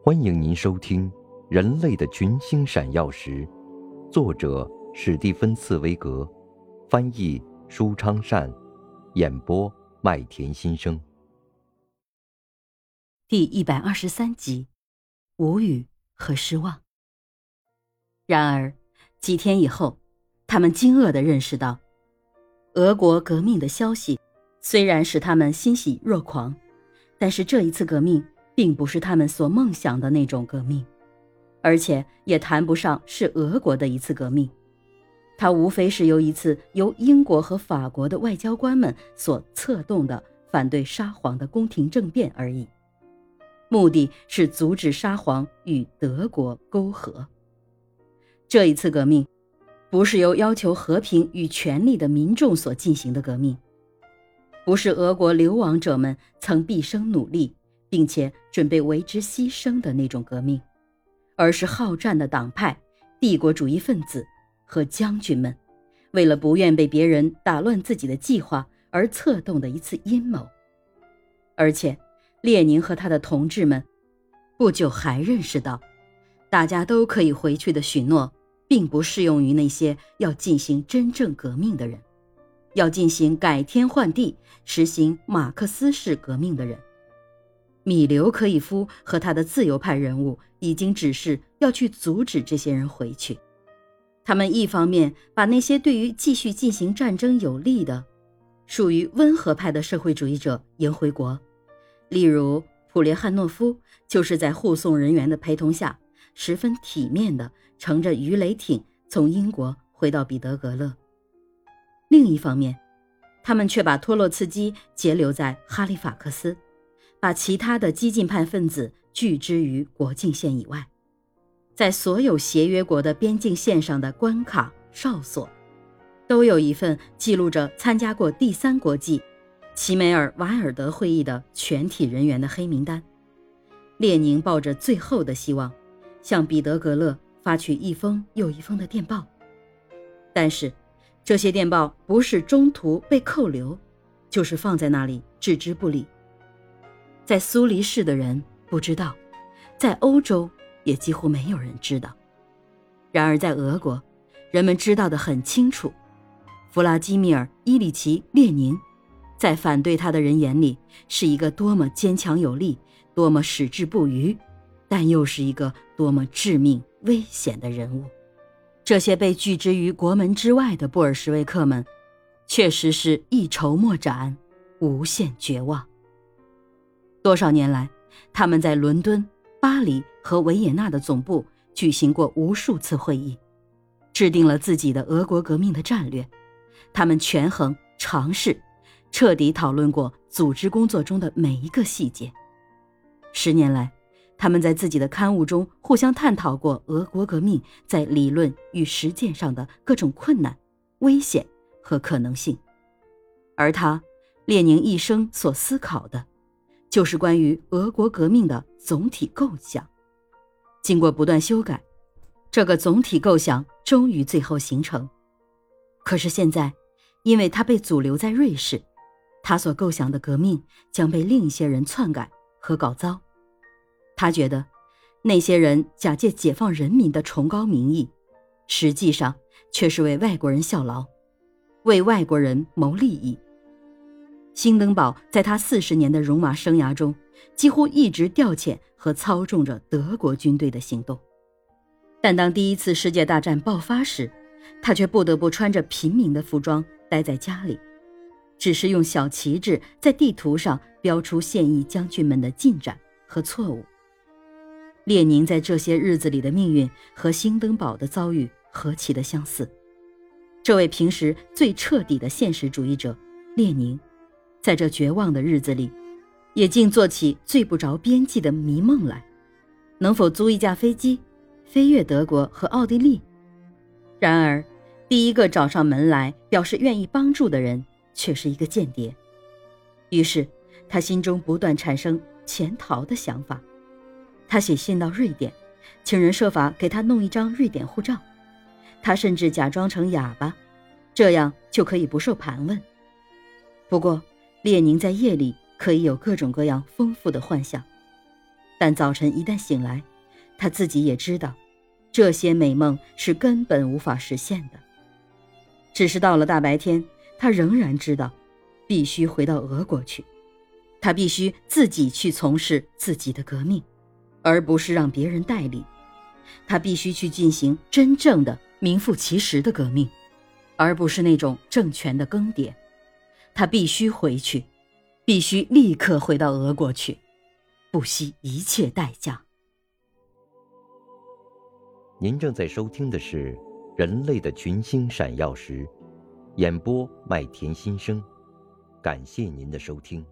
欢迎您收听《人类的群星闪耀时》，作者史蒂芬·茨威格，翻译舒昌善，演播麦田心声。第一百二十三集，无语和失望。然而，几天以后，他们惊愕地认识到，俄国革命的消息虽然使他们欣喜若狂，但是这一次革命。并不是他们所梦想的那种革命，而且也谈不上是俄国的一次革命，它无非是由一次由英国和法国的外交官们所策动的反对沙皇的宫廷政变而已，目的是阻止沙皇与德国沟合。这一次革命，不是由要求和平与权力的民众所进行的革命，不是俄国流亡者们曾毕生努力。并且准备为之牺牲的那种革命，而是好战的党派、帝国主义分子和将军们，为了不愿被别人打乱自己的计划而策动的一次阴谋。而且，列宁和他的同志们不久还认识到，大家都可以回去的许诺，并不适用于那些要进行真正革命的人，要进行改天换地、实行马克思式革命的人。米留科伊夫和他的自由派人物已经指示要去阻止这些人回去。他们一方面把那些对于继续进行战争有利的、属于温和派的社会主义者迎回国，例如普列汉诺夫，就是在护送人员的陪同下，十分体面地乘着鱼雷艇从英国回到彼得格勒。另一方面，他们却把托洛茨基截留在哈利法克斯。把其他的激进派分子拒之于国境线以外，在所有协约国的边境线上的关卡哨所，都有一份记录着参加过第三国际齐梅尔瓦尔德会议的全体人员的黑名单。列宁抱着最后的希望，向彼得格勒发去一封又一封的电报，但是这些电报不是中途被扣留，就是放在那里置之不理。在苏黎世的人不知道，在欧洲也几乎没有人知道。然而在俄国，人们知道的很清楚。弗拉基米尔·伊里奇·列宁，在反对他的人眼里，是一个多么坚强有力、多么矢志不渝，但又是一个多么致命危险的人物。这些被拒之于国门之外的布尔什维克们，确实是一筹莫展，无限绝望。多少年来，他们在伦敦、巴黎和维也纳的总部举行过无数次会议，制定了自己的俄国革命的战略。他们权衡、尝试、彻底讨论过组织工作中的每一个细节。十年来，他们在自己的刊物中互相探讨过俄国革命在理论与实践上的各种困难、危险和可能性。而他，列宁一生所思考的。就是关于俄国革命的总体构想，经过不断修改，这个总体构想终于最后形成。可是现在，因为他被阻留在瑞士，他所构想的革命将被另一些人篡改和搞糟。他觉得，那些人假借解放人民的崇高名义，实际上却是为外国人效劳，为外国人谋利益。兴登堡在他四十年的戎马生涯中，几乎一直调遣和操纵着德国军队的行动。但当第一次世界大战爆发时，他却不得不穿着平民的服装待在家里，只是用小旗帜在地图上标出现役将军们的进展和错误。列宁在这些日子里的命运和兴登堡的遭遇何其的相似！这位平时最彻底的现实主义者，列宁。在这绝望的日子里，也竟做起最不着边际的迷梦来：能否租一架飞机，飞越德国和奥地利？然而，第一个找上门来表示愿意帮助的人却是一个间谍。于是，他心中不断产生潜逃的想法。他写信到瑞典，请人设法给他弄一张瑞典护照。他甚至假装成哑巴，这样就可以不受盘问。不过，列宁在夜里可以有各种各样丰富的幻想。但早晨一旦醒来，他自己也知道，这些美梦是根本无法实现的。只是到了大白天，他仍然知道，必须回到俄国去，他必须自己去从事自己的革命，而不是让别人代理。他必须去进行真正的名副其实的革命，而不是那种政权的更迭。他必须回去，必须立刻回到俄国去。不惜一切代价。您正在收听的是《人类的群星闪耀时》，演播麦田心声，感谢您的收听。